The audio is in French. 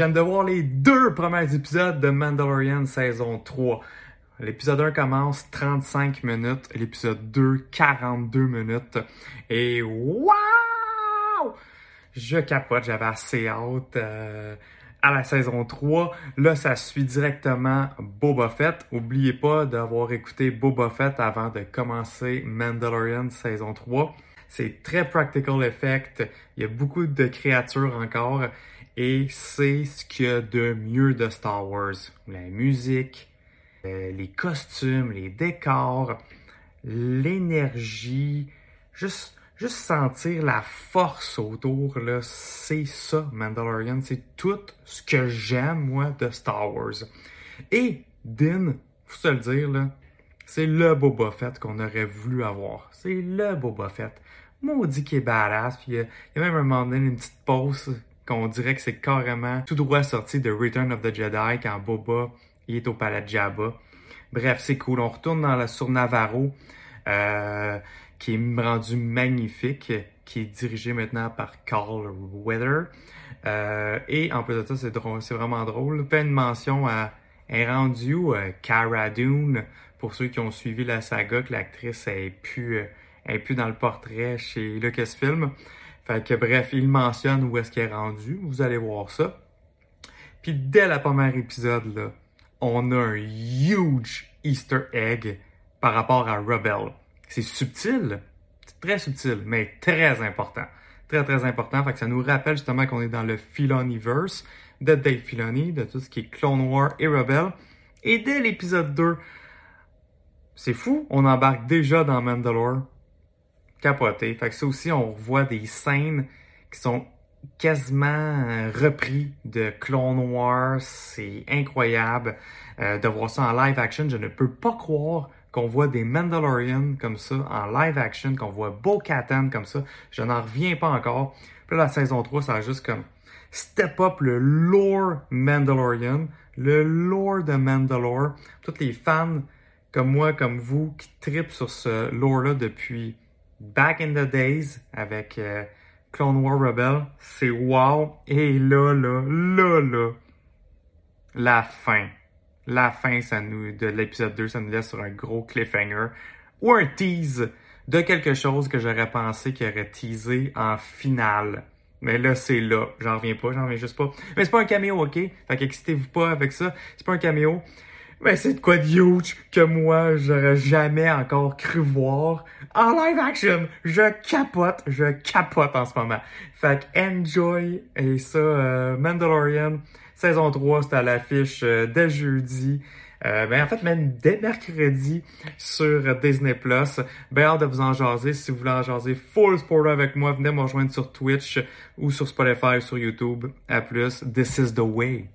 viens de voir les deux premiers épisodes de Mandalorian saison 3. L'épisode 1 commence 35 minutes, l'épisode 2 42 minutes. Et waouh! Je capote, j'avais assez hâte euh, à la saison 3. Là, ça suit directement Boba Fett. Oubliez pas d'avoir écouté Boba Fett avant de commencer Mandalorian saison 3. C'est très practical effect. Il y a beaucoup de créatures encore. Et c'est ce qu'il y a de mieux de Star Wars. La musique, euh, les costumes, les décors, l'énergie, juste, juste sentir la force autour, c'est ça, Mandalorian. C'est tout ce que j'aime, moi, de Star Wars. Et Din, faut se le dire, c'est le Boba Fett qu'on aurait voulu avoir. C'est le Boba Fett. Maudit qui est badass. Puis a, il y a même un moment donné une petite pause qu'on dirait que c'est carrément tout droit sorti de Return of the Jedi quand Boba est au palais de Jabba. Bref, c'est cool. On retourne dans la, sur Navarro, euh, qui est rendu magnifique, qui est dirigé maintenant par Carl Weather. Euh, et en plus de ça, c'est drôle, c'est vraiment drôle. Fait une mention à un rendu euh, Cara Dune, pour ceux qui ont suivi la saga, que l'actrice est plus, plus dans le portrait chez Lucasfilm. Fait que bref, il mentionne où est-ce qu'il est rendu. Vous allez voir ça. Puis dès la première épisode, là, on a un huge Easter egg par rapport à Rebel. C'est subtil, c'est très subtil, mais très important. Très, très important. Fait que ça nous rappelle justement qu'on est dans le Filoniverse de Dave Filoni, de tout ce qui est Clone War et Rebel. Et dès l'épisode 2, c'est fou, on embarque déjà dans Mandalore. Capoté. Fait que ça aussi, on revoit des scènes qui sont quasiment repris de Clone Wars. C'est incroyable euh, de voir ça en live action. Je ne peux pas croire qu'on voit des Mandalorians comme ça en live action, qu'on voit Bo-Katan comme ça. Je n'en reviens pas encore. Puis là, la saison 3, ça a juste comme step up le lore Mandalorian, le lore de Mandalore. Tous les fans comme moi, comme vous, qui tripent sur ce lore-là depuis back in the days avec euh, Clone War Rebel, c'est wow. Et là, là, là, là, la fin. La fin ça nous, de l'épisode 2, ça nous laisse sur un gros cliffhanger ou un tease de quelque chose que j'aurais pensé qu'il aurait teasé en finale. Mais là, c'est là. J'en reviens pas, j'en reviens juste pas. Mais c'est pas un caméo, ok? Fait qu'excitez-vous pas avec ça. C'est pas un caméo. Mais c'est de quoi de huge que moi, j'aurais jamais encore cru voir en live action. Je capote, je capote en ce moment. Fait que enjoy et ça, euh, Mandalorian, saison 3, c'est à l'affiche euh, dès jeudi. Euh, ben en fait, même dès mercredi sur Disney+. Ben hâte de vous en jaser. Si vous voulez en jaser full sport avec moi, venez me rejoindre sur Twitch ou sur Spotify, sur YouTube. À plus. This is the way.